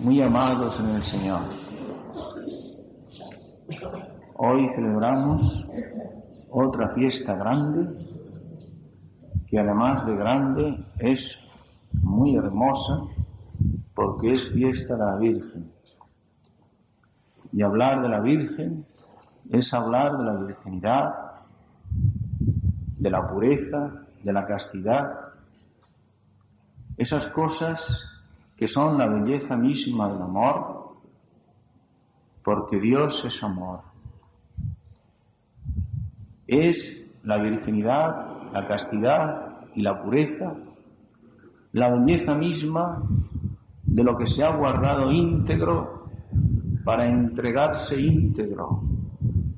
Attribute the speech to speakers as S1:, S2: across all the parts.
S1: muy amados en el Señor. Hoy celebramos otra fiesta grande, que además de grande es muy hermosa, porque es fiesta de la Virgen. Y hablar de la Virgen es hablar de la virginidad, de la pureza, de la castidad, esas cosas que son la belleza misma del amor, porque Dios es amor. Es la virginidad, la castidad y la pureza, la belleza misma de lo que se ha guardado íntegro para entregarse íntegro,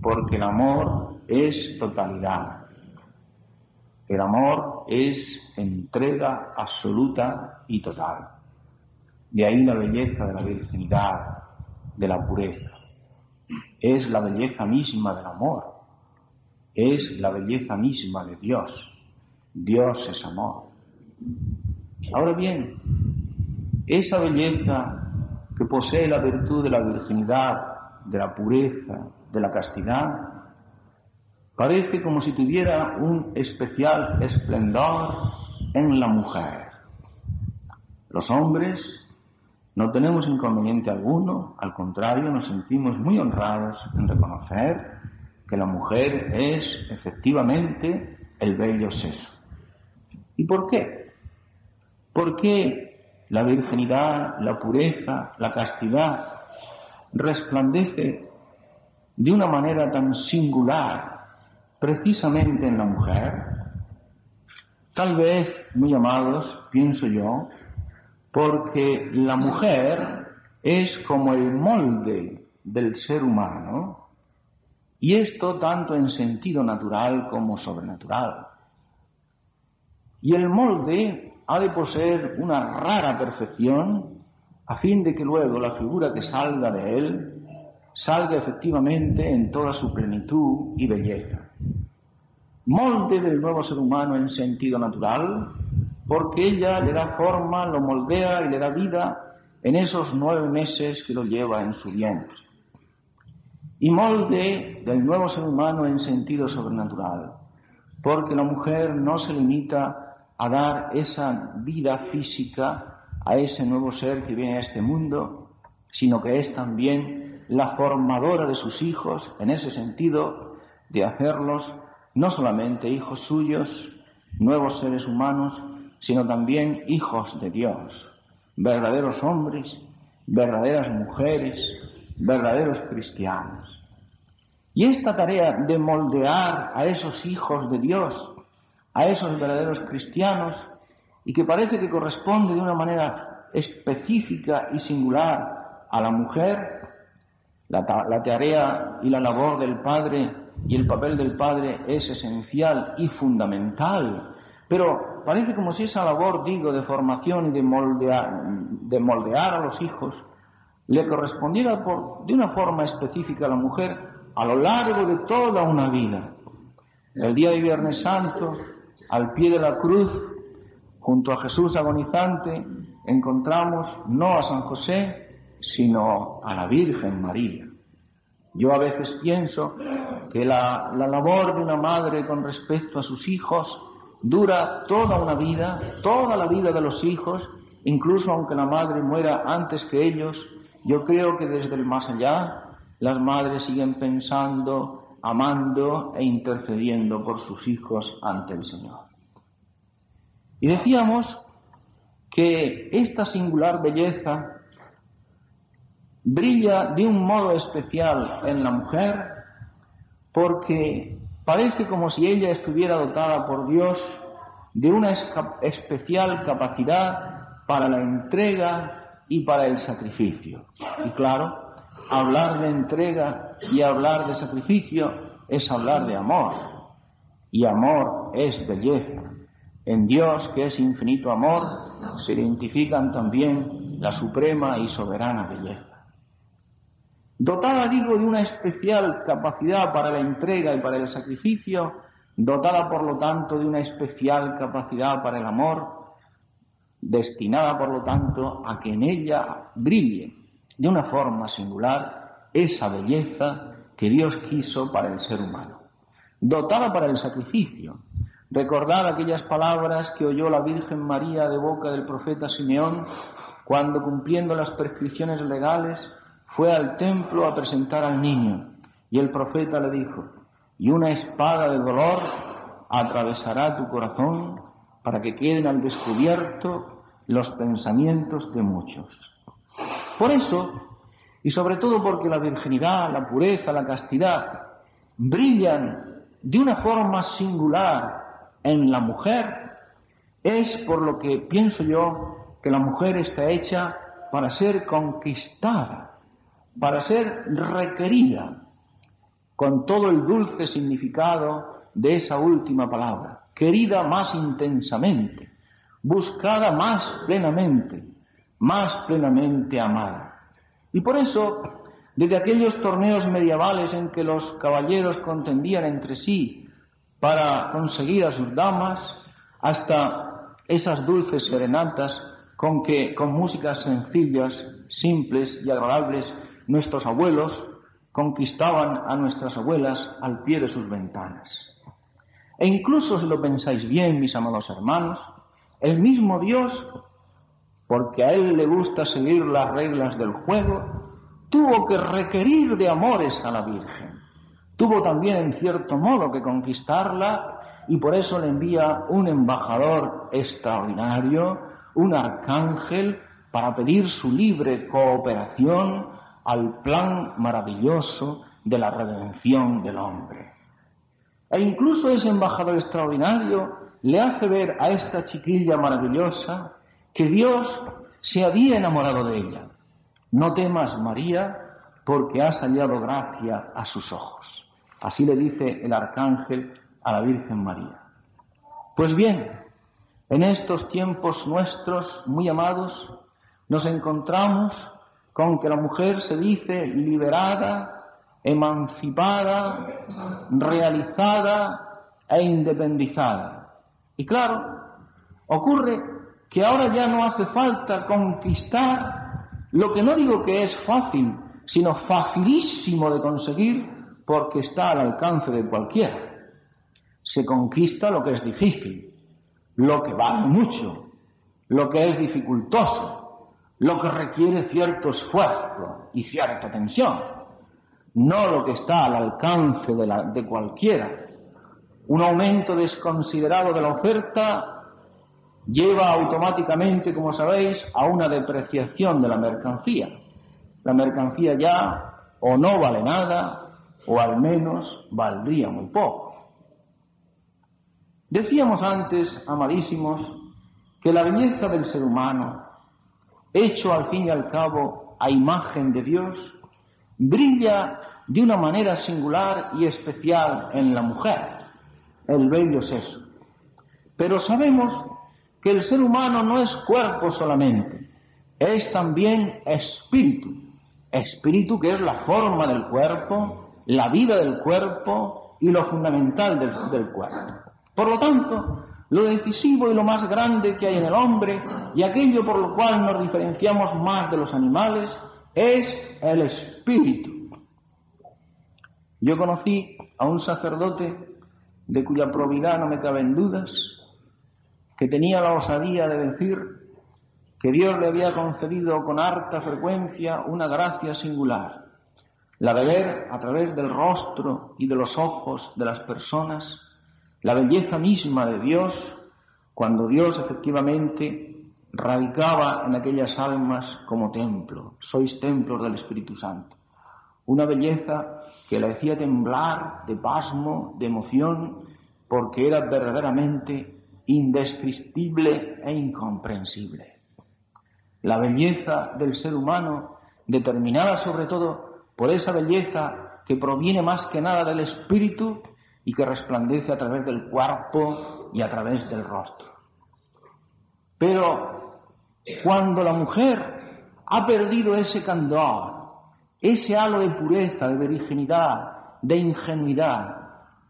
S1: porque el amor es totalidad. El amor es entrega absoluta y total. De ahí la belleza de la virginidad, de la pureza. Es la belleza misma del amor. Es la belleza misma de Dios. Dios es amor. Ahora bien, esa belleza que posee la virtud de la virginidad, de la pureza, de la castidad, parece como si tuviera un especial esplendor en la mujer. Los hombres no tenemos inconveniente alguno, al contrario, nos sentimos muy honrados en reconocer que la mujer es efectivamente el bello sexo. ¿Y por qué? Porque la virginidad, la pureza, la castidad resplandece de una manera tan singular precisamente en la mujer? Tal vez, muy amados, pienso yo, porque la mujer es como el molde del ser humano, y esto tanto en sentido natural como sobrenatural. Y el molde ha de poseer una rara perfección a fin de que luego la figura que salga de él salga efectivamente en toda su plenitud y belleza. Molde del nuevo ser humano en sentido natural, porque ella le da forma, lo moldea y le da vida en esos nueve meses que lo lleva en su vientre. Y molde del nuevo ser humano en sentido sobrenatural, porque la mujer no se limita a dar esa vida física a ese nuevo ser que viene a este mundo, sino que es también la formadora de sus hijos, en ese sentido, de hacerlos no solamente hijos suyos, nuevos seres humanos, sino también hijos de Dios, verdaderos hombres, verdaderas mujeres, verdaderos cristianos. Y esta tarea de moldear a esos hijos de Dios, a esos verdaderos cristianos, y que parece que corresponde de una manera específica y singular a la mujer, la, tarea y la labor del Padre y el papel del Padre es esencial y fundamental, pero parece como si esa labor, digo, de formación de moldear, de moldear a los hijos le correspondiera de una forma específica a la mujer a lo largo de toda una vida. El día de Viernes Santo, al pie de la cruz, junto a Jesús agonizante, encontramos no a San José, sino a la Virgen María. Yo a veces pienso que la, labor de una madre con respecto a sus hijos dura toda una vida, toda la vida de los hijos, incluso aunque la madre muera antes que ellos, yo creo que desde el más allá las madres siguen pensando, amando e intercediendo por sus hijos ante el Señor. Y decíamos que esta singular belleza brilla de un modo especial en la mujer porque parece como si ella estuviera dotada por Dios de una especial capacidad para la entrega y para el sacrificio. Y claro, hablar de entrega y hablar de sacrificio es hablar de amor. Y amor es belleza. En Dios, que es infinito amor, se identifican también la suprema y soberana belleza dotada, digo, de una especial capacidad para la entrega y para el sacrificio, dotada, por lo tanto, de una especial capacidad para el amor, destinada por lo tanto a que en ella brille de una forma singular esa belleza que Dios quiso para el ser humano, dotada para el sacrificio. Recordar aquellas palabras que oyó la Virgen María de boca del profeta Simeón cuando cumpliendo las prescripciones legales fue al templo a presentar al niño y el profeta le dijo, y una espada de dolor atravesará tu corazón para que queden al descubierto los pensamientos de muchos. Por eso, y sobre todo porque la virginidad, la pureza, la castidad brillan de una forma singular en la mujer, es por lo que pienso yo que la mujer está hecha para ser conquistada, para ser requerida, con todo el dulce significado de esa última palabra, querida más intensamente, buscada más plenamente, más plenamente amada. Y por eso, desde aquellos torneos medievales en que los caballeros contendían entre sí para conseguir a sus damas, hasta esas dulces serenatas con que, con músicas sencillas, simples y agradables, nuestros abuelos conquistaban a nuestras abuelas al pie de sus ventanas. E incluso si lo pensáis bien, mis amados hermanos, el mismo Dios, porque a Él le gusta seguir las reglas del juego, tuvo que requerir de amores a la Virgen. Tuvo también, en cierto modo, que conquistarla y por eso le envía un embajador extraordinario, un arcángel, para pedir su libre cooperación al plan maravilloso de la redención del hombre. E incluso ese embajador extraordinario le hace ver a esta chiquilla maravillosa que Dios se había enamorado de ella. No temas, María, porque has hallado gracia a sus ojos. Así le dice el arcángel a la Virgen María. Pues bien, en estos tiempos nuestros, muy amados, nos encontramos con que la mujer se dice liberada, emancipada, realizada e independizada. Y claro, ocurre que ahora ya no hace falta conquistar lo que no digo que es fácil, sino facilísimo de conseguir porque está al alcance de cualquiera. Se conquista lo que es difícil, lo que vale mucho, lo que es dificultoso, lo que requiere cierto esfuerzo y cierta tensión, no lo que está al alcance de, de cualquiera. Un aumento desconsiderado de la oferta lleva automáticamente, como sabéis, a una depreciación de la mercancía. La mercancía ya o no vale nada o al menos valdría muy poco. Decíamos antes, amadísimos, que la belleza del ser humano hecho al fin y al cabo a imagen de Dios, brilla de una manera singular y especial en la mujer, el bello eso. Pero sabemos que el ser humano no es cuerpo solamente, es también espíritu. Espíritu que es la forma del cuerpo, la vida del cuerpo y lo fundamental del, del cuerpo. Por lo tanto, lo decisivo y lo más grande que hay en el hombre y aquello por lo cual nos diferenciamos más de los animales es el espíritu. Yo conocí a un sacerdote de cuya probidad no me caben dudas, que tenía la osadía de decir que Dios le había concedido con harta frecuencia una gracia singular, la de ver a través del rostro y de los ojos de las personas la belleza misma de Dios, cuando Dios efectivamente radicaba en aquellas almas como templo, sois templos del Espíritu Santo. Una belleza que la hacía temblar de pasmo, de emoción, porque era verdaderamente indescriptible e incomprensible. La belleza del ser humano, determinada sobre todo por esa belleza que proviene más que nada del espíritu, y que resplandece a través del cuerpo y a través del rostro. Pero cuando la mujer ha perdido ese candor, ese halo de pureza, de virginidad, de ingenuidad,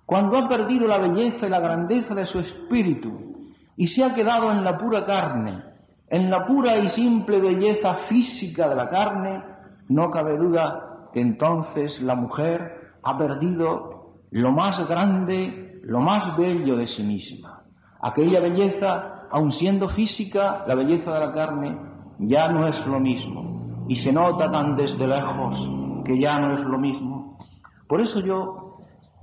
S1: cuando ha perdido la belleza y la grandeza de su espíritu y se ha quedado en la pura carne, en la pura y simple belleza física de la carne, no cabe duda que entonces la mujer ha perdido lo más grande, lo más bello de sí misma. Aquella belleza, aun siendo física, la belleza de la carne, ya no es lo mismo. Y se nota tan desde lejos que ya no es lo mismo. Por eso yo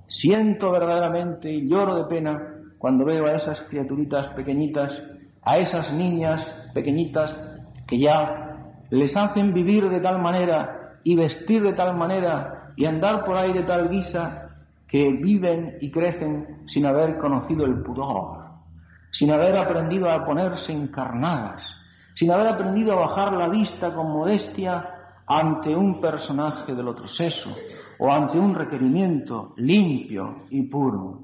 S1: siento verdaderamente y lloro de pena cuando veo a esas criaturitas pequeñitas, a esas niñas pequeñitas que ya les hacen vivir de tal manera y vestir de tal manera y andar por ahí de tal guisa que viven y crecen sin haber conocido el pudor, sin haber aprendido a ponerse encarnadas, sin haber aprendido a bajar la vista con modestia ante un personaje del otro sexo o ante un requerimiento limpio y puro.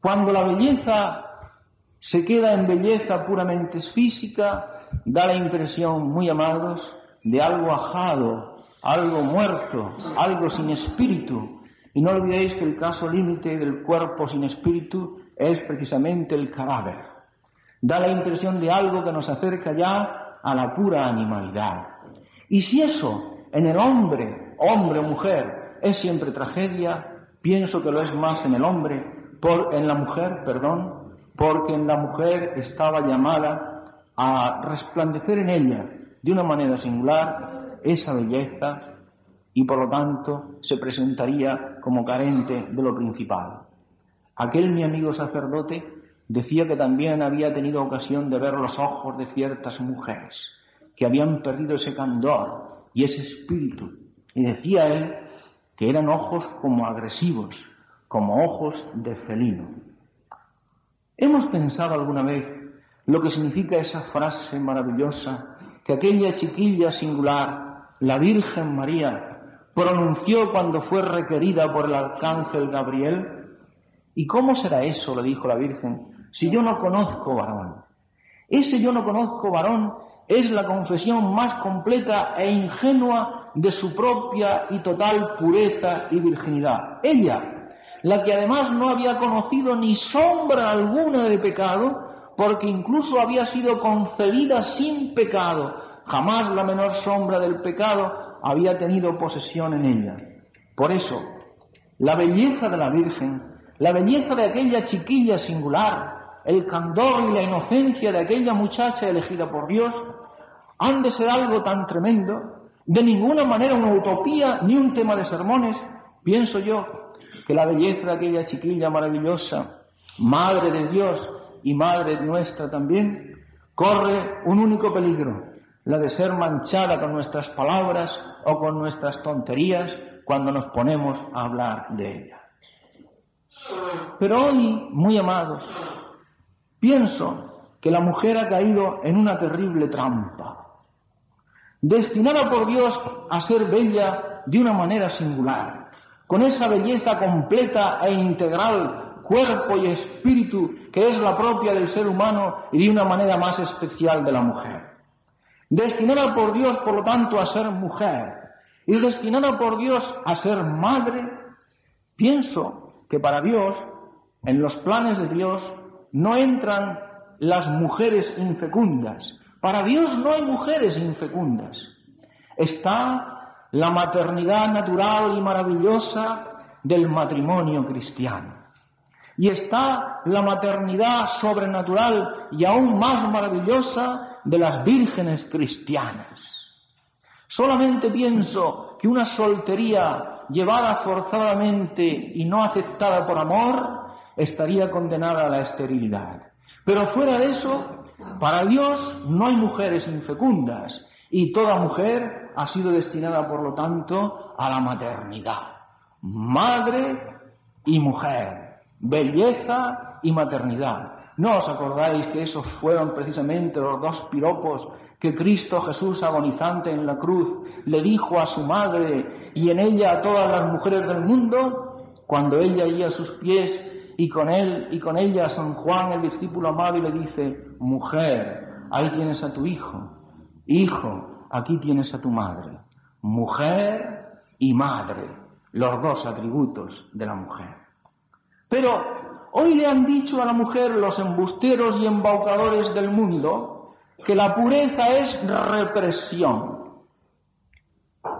S1: Cuando la belleza se queda en belleza puramente física, da la impresión, muy amados, de algo ajado, algo muerto, algo sin espíritu. Y no olvidéis que el caso límite del cuerpo sin espíritu es precisamente el cadáver. Da la impresión de algo que nos acerca ya a la pura animalidad. Y si eso en el hombre, hombre o mujer, es siempre tragedia, pienso que lo es más en el hombre, por, en la mujer, perdón, porque en la mujer estaba llamada a resplandecer en ella de una manera singular esa belleza y por lo tanto se presentaría como carente de lo principal. Aquel mi amigo sacerdote decía que también había tenido ocasión de ver los ojos de ciertas mujeres que habían perdido ese candor y ese espíritu. Y decía él que eran ojos como agresivos, como ojos de felino. ¿Hemos pensado alguna vez lo que significa esa frase maravillosa que aquella chiquilla singular, la Virgen María, pronunció cuando fue requerida por el arcángel Gabriel? ¿Y cómo será eso, le dijo la Virgen, si yo no conozco varón? Ese yo no conozco varón es la confesión más completa e ingenua de su propia y total pureza y virginidad. Ella, la que además no había conocido ni sombra alguna de pecado, porque incluso había sido concebida sin pecado, jamás la menor sombra del pecado había tenido posesión en ella. Por eso, la belleza de la Virgen, la belleza de aquella chiquilla singular, el candor y la inocencia de aquella muchacha elegida por Dios, han de ser algo tan tremendo, de ninguna manera una utopía ni un tema de sermones. Pienso yo que la belleza de aquella chiquilla maravillosa, madre de Dios y madre nuestra también, corre un único peligro, la de ser manchada con nuestras palabras o con nuestras tonterías cuando nos ponemos a hablar de ella. Pero hoy, muy amados, pienso que la mujer ha caído en una terrible trampa destinada por Dios a ser bella de una manera singular, con esa belleza completa e integral, cuerpo y espíritu que es la propia del ser humano y de una manera más especial de la mujer. Destinada por Dios, por lo tanto, a ser mujer y destinada por Dios a ser madre, pienso que para Dios, en los planes de Dios, no entran las mujeres infecundas, para Dios no hay mujeres infecundas. Está la maternidad natural y maravillosa del matrimonio cristiano. Y está la maternidad sobrenatural y aún más maravillosa de las vírgenes cristianas. Solamente pienso que una soltería llevada forzadamente y no aceptada por amor estaría condenada a la esterilidad. Pero fuera de eso, para Dios no hay mujeres infecundas y toda mujer ha sido destinada, por lo tanto, a la maternidad. Madre y mujer, belleza y maternidad. ¿No os acordáis que esos fueron precisamente los dos piropos que Cristo Jesús agonizante en la cruz le dijo a su madre y en ella a todas las mujeres del mundo? Cuando ella iba a sus pies y con él y con ella San Juan, el discípulo amado, le dice, mujer, ahí tienes a tu hijo, hijo, aquí tienes a tu madre, mujer y madre, los dos atributos de la mujer. Pero hoy le han dicho a la mujer los embusteros y embaucadores del mundo que la pureza es represión.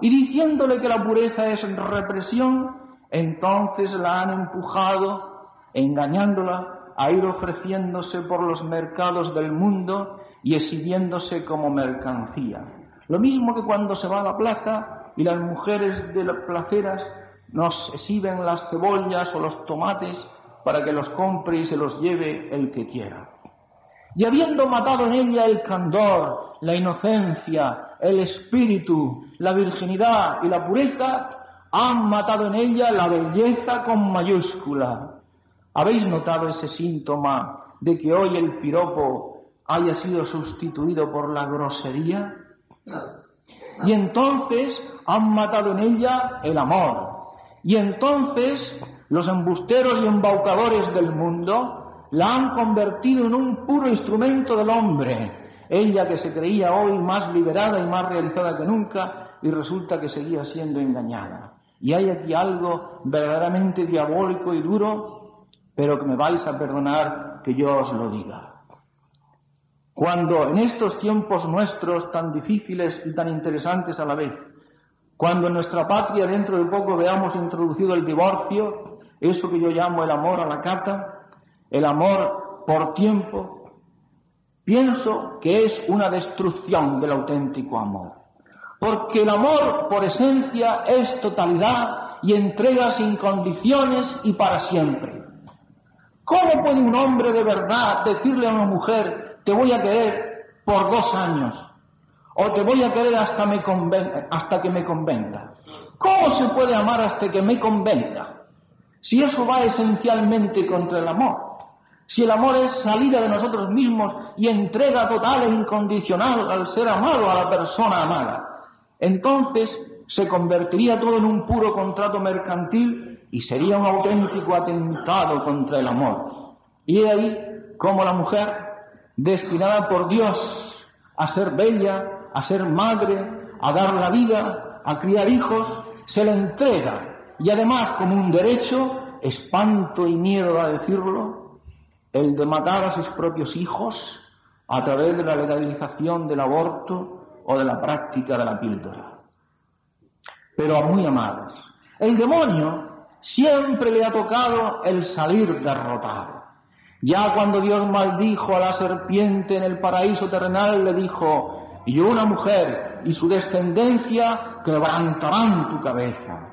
S1: Y diciéndole que la pureza es represión, entonces la han empujado, engañándola, a ir ofreciéndose por los mercados del mundo y exhibiéndose como mercancía. Lo mismo que cuando se va a la plaza y las mujeres de las placeras nos exhiben las cebollas o los tomates para que los compre y se los lleve el que quiera. Y habiendo matado en ella el candor, la inocencia, el espíritu, la virginidad y la pureza, han matado en ella la belleza con mayúscula. ¿Habéis notado ese síntoma de que hoy el piropo haya sido sustituido por la grosería? Y entonces han matado en ella el amor. Y entonces los embusteros y embaucadores del mundo la han convertido en un puro instrumento del hombre. Ella que se creía hoy más liberada y más realizada que nunca y resulta que seguía siendo engañada. Y hay aquí algo verdaderamente diabólico y duro, pero que me vais a perdonar que yo os lo diga. Cuando en estos tiempos nuestros tan difíciles y tan interesantes a la vez, cuando en nuestra patria dentro de poco veamos introducido el divorcio, eso que yo llamo el amor a la cata, el amor por tiempo, pienso que es una destrucción del auténtico amor. Porque el amor por esencia es totalidad y entrega sin condiciones y para siempre. ¿Cómo puede un hombre de verdad decirle a una mujer, te voy a querer por dos años? O te voy a querer hasta, hasta que me convenga. ¿Cómo se puede amar hasta que me convenga? Si eso va esencialmente contra el amor. Si el amor es salida de nosotros mismos y entrega total e incondicional al ser amado, a la persona amada entonces se convertiría todo en un puro contrato mercantil y sería un auténtico atentado contra el amor. Y ahí como la mujer, destinada por Dios a ser bella, a ser madre, a dar la vida, a criar hijos, se le entrega y además como un derecho, espanto y miedo a decirlo, el de matar a sus propios hijos a través de la legalización del aborto o de la práctica de la píldora. Pero muy amados, el demonio siempre le ha tocado el salir derrotado. Ya cuando Dios maldijo a la serpiente en el paraíso terrenal, le dijo, y una mujer y su descendencia quebrantarán tu cabeza.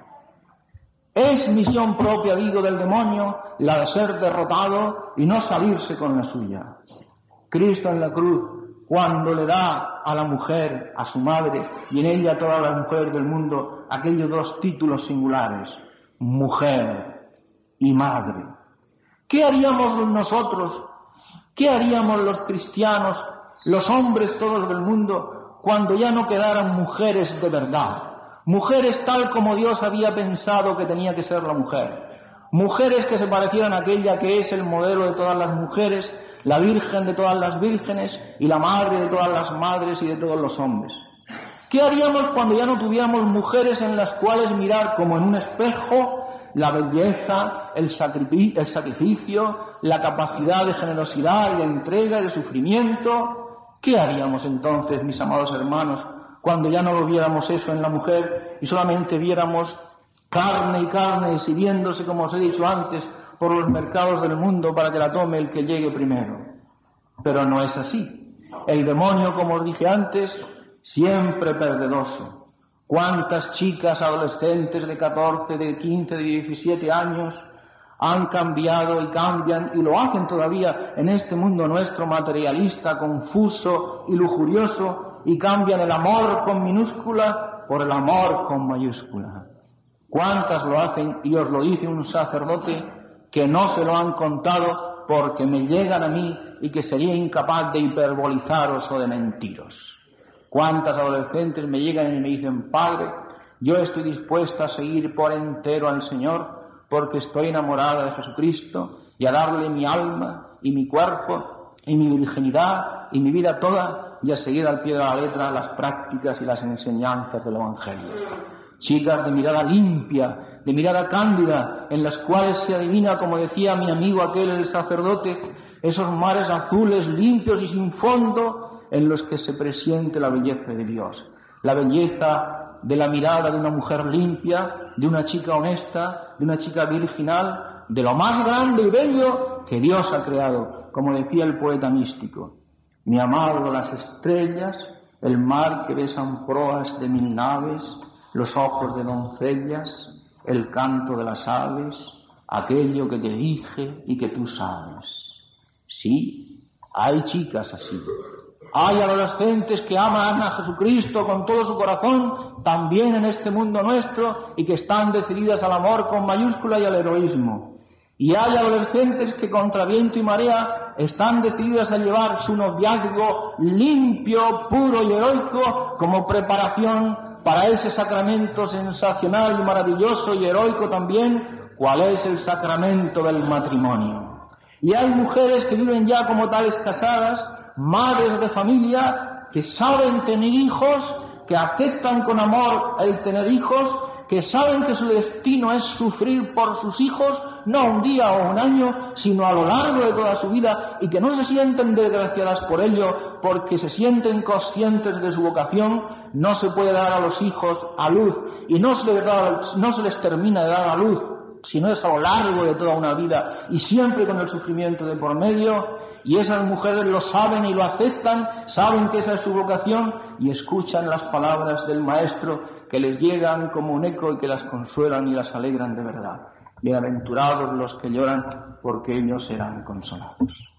S1: Es misión propia, digo, del demonio la de ser derrotado y no salirse con la suya. Cristo en la cruz cuando le da a la mujer, a su madre, y en ella a todas las mujeres del mundo, aquellos dos títulos singulares, mujer y madre. ¿Qué haríamos nosotros? ¿Qué haríamos los cristianos, los hombres todos del mundo, cuando ya no quedaran mujeres de verdad? Mujeres tal como Dios había pensado que tenía que ser la mujer. Mujeres que se parecieran a aquella que es el modelo de todas las mujeres, la Virgen de todas las vírgenes y la Madre de todas las madres y de todos los hombres. ¿Qué haríamos cuando ya no tuviéramos mujeres en las cuales mirar como en un espejo la belleza, el, sacrificio, la capacidad de generosidad y de entrega y de sufrimiento? ¿Qué haríamos entonces, mis amados hermanos, cuando ya no lo viéramos eso en la mujer y solamente viéramos carne y carne exhibiéndose, como os he dicho antes, por los mercados del mundo para que la tome el que llegue primero. Pero no es así. El demonio, como os dije antes, siempre perdedoso. ¿Cuántas chicas adolescentes de 14, de 15, de 17 años han cambiado y cambian y lo hacen todavía en este mundo nuestro materialista, confuso y lujurioso y cambian el amor con minúscula por el amor con mayúscula? ¿Cuántas lo hacen? Y os lo dice un sacerdote que no se lo han contado porque me llegan a mí y que sería incapaz de hiperbolizaros o de mentiros. ¿Cuántas adolescentes me llegan y me dicen, Padre, yo estoy dispuesta a seguir por entero al Señor porque estoy enamorada de Jesucristo y a darle mi alma y mi cuerpo y mi virginidad y mi vida toda y a seguir al pie de la letra las prácticas y las enseñanzas del Evangelio? chicas de mirada limpia, de mirada cándida, en las cuales se adivina, como decía mi amigo aquel, el sacerdote, esos mares azules, limpios y sin fondo, en los que se presiente la belleza de Dios. La belleza de la mirada de una mujer limpia, de una chica honesta, de una chica virginal, de lo más grande y bello que Dios ha creado, como decía el poeta místico. Mi amado las estrellas, el mar que besan proas de mil naves, los ojos de doncellas, el canto de las aves, aquello que te dije y que tú sabes. Sí, hay chicas así. Hay adolescentes que aman a Jesucristo con todo su corazón, también en este mundo nuestro, y que están decididas al amor con mayúscula y al heroísmo. Y hay adolescentes que contra viento y marea están decididas a llevar su noviazgo limpio, puro y heroico como preparación para ese sacramento sensacional y maravilloso y heroico también, cual es el sacramento del matrimonio. Y hay mujeres que viven ya como tales casadas, madres de familia, que saben tener hijos, que aceptan con amor el tener hijos, que saben que su destino es sufrir por sus hijos, no un día o un año, sino a lo largo de toda su vida, y que no se sienten desgraciadas por ello, porque se sienten conscientes de su vocación, no se puede dar a los hijos a luz, y no se, les no se les termina de dar a luz, sino es a lo largo de toda una vida, y siempre con el sufrimiento de por medio, y esas mujeres lo saben y lo aceptan, saben que esa es su vocación y escuchan las palabras del Maestro que les llegan como un eco y que las consuelan y las alegran de verdad. Bienaventurados los que lloran, porque ellos serán consolados.